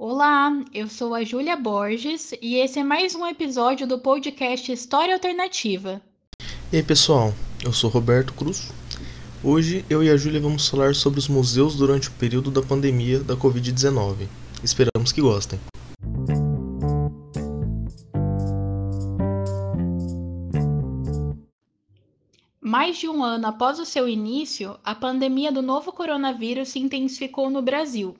Olá, eu sou a Júlia Borges e esse é mais um episódio do podcast História Alternativa. E aí pessoal, eu sou Roberto Cruz. Hoje eu e a Júlia vamos falar sobre os museus durante o período da pandemia da Covid-19. Esperamos que gostem. Mais de um ano após o seu início, a pandemia do novo coronavírus se intensificou no Brasil,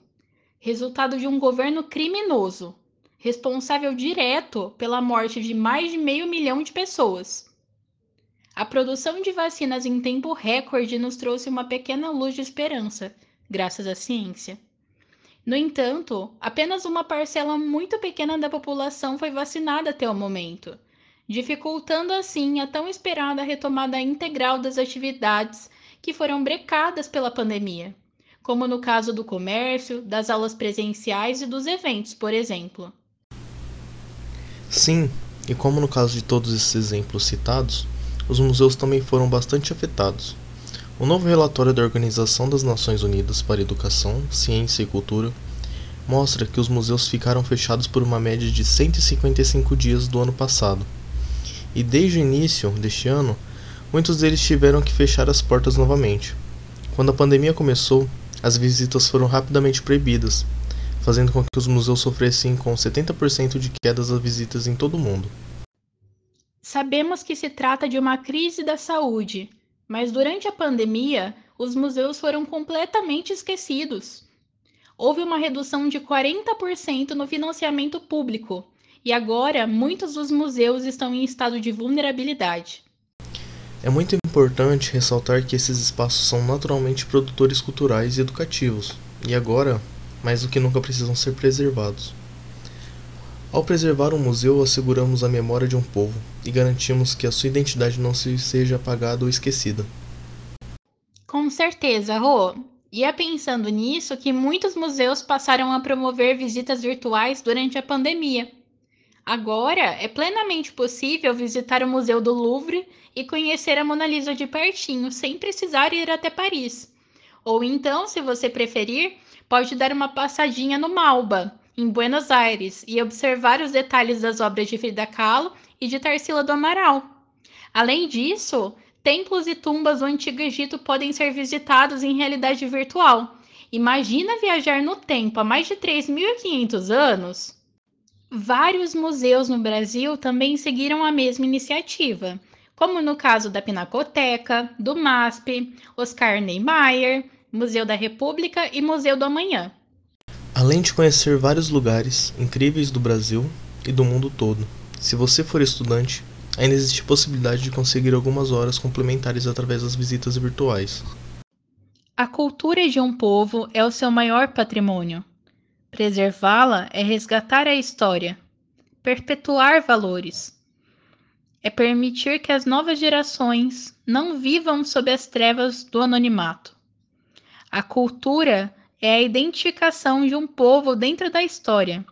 resultado de um governo criminoso, responsável direto pela morte de mais de meio milhão de pessoas. A produção de vacinas em tempo recorde nos trouxe uma pequena luz de esperança, graças à ciência. No entanto, apenas uma parcela muito pequena da população foi vacinada até o momento, dificultando assim a tão esperada retomada integral das atividades que foram brecadas pela pandemia, como no caso do comércio, das aulas presenciais e dos eventos, por exemplo. Sim, e como no caso de todos esses exemplos citados, os museus também foram bastante afetados. O novo relatório da Organização das Nações Unidas para Educação, Ciência e Cultura mostra que os museus ficaram fechados por uma média de 155 dias do ano passado. E desde o início deste ano, muitos deles tiveram que fechar as portas novamente. Quando a pandemia começou, as visitas foram rapidamente proibidas, fazendo com que os museus sofressem com 70% de quedas das visitas em todo o mundo. Sabemos que se trata de uma crise da saúde, mas durante a pandemia, os museus foram completamente esquecidos. Houve uma redução de 40% no financiamento público, e agora muitos dos museus estão em estado de vulnerabilidade. É muito importante ressaltar que esses espaços são naturalmente produtores culturais e educativos, e agora, mais do que nunca, precisam ser preservados. Ao preservar um museu, asseguramos a memória de um povo e garantimos que a sua identidade não se seja apagada ou esquecida. Com certeza, Rô. E é pensando nisso que muitos museus passaram a promover visitas virtuais durante a pandemia. Agora é plenamente possível visitar o Museu do Louvre e conhecer a Mona Lisa de pertinho, sem precisar ir até Paris. Ou então, se você preferir, pode dar uma passadinha no Malba, em Buenos Aires e observar os detalhes das obras de Frida Kahlo e de Tarsila do Amaral. Além disso, templos e tumbas do Antigo Egito podem ser visitados em realidade virtual. Imagina viajar no tempo há mais de 3.500 anos? Vários museus no Brasil também seguiram a mesma iniciativa, como no caso da Pinacoteca, do MASP, Oscar Niemeyer, Museu da República e Museu do Amanhã. Além de conhecer vários lugares incríveis do Brasil e do mundo todo, se você for estudante, ainda existe possibilidade de conseguir algumas horas complementares através das visitas virtuais. A cultura de um povo é o seu maior patrimônio. Preservá-la é resgatar a história, perpetuar valores. É permitir que as novas gerações não vivam sob as trevas do anonimato. A cultura é a identificação de um povo dentro da história,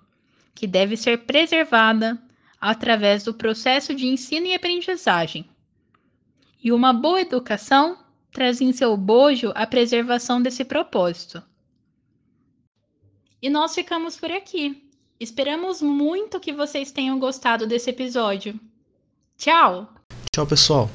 que deve ser preservada através do processo de ensino e aprendizagem. E uma boa educação traz em seu bojo a preservação desse propósito. E nós ficamos por aqui. Esperamos muito que vocês tenham gostado desse episódio. Tchau! Tchau, pessoal!